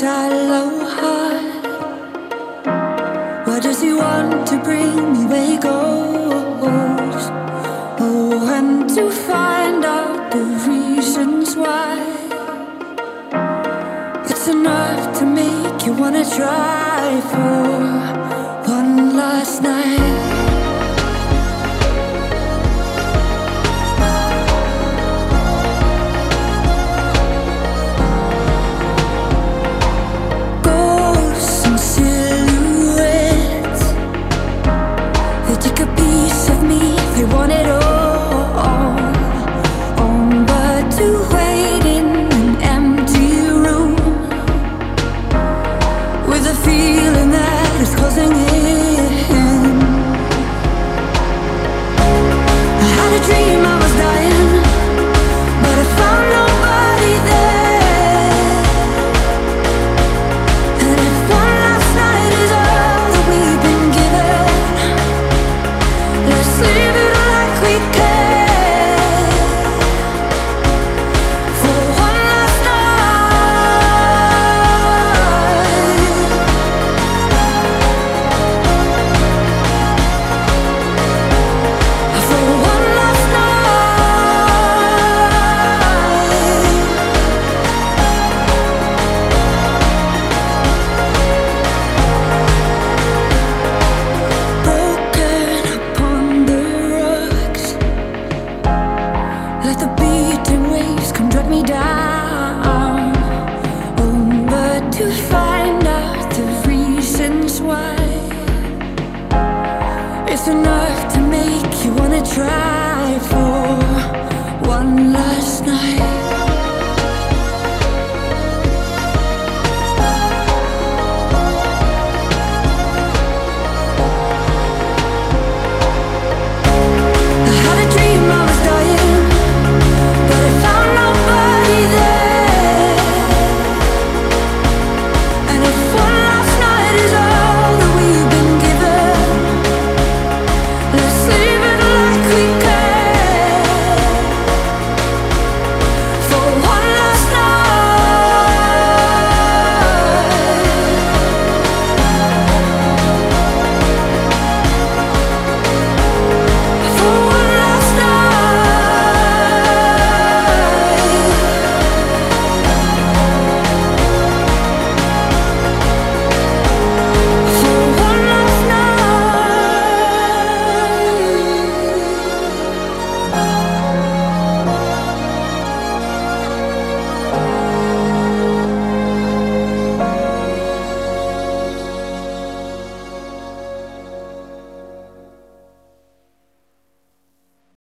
shallow heart. What does he want to bring me where he goes? Oh, and to find out the reasons why. It's enough to make you wanna try for. Dream try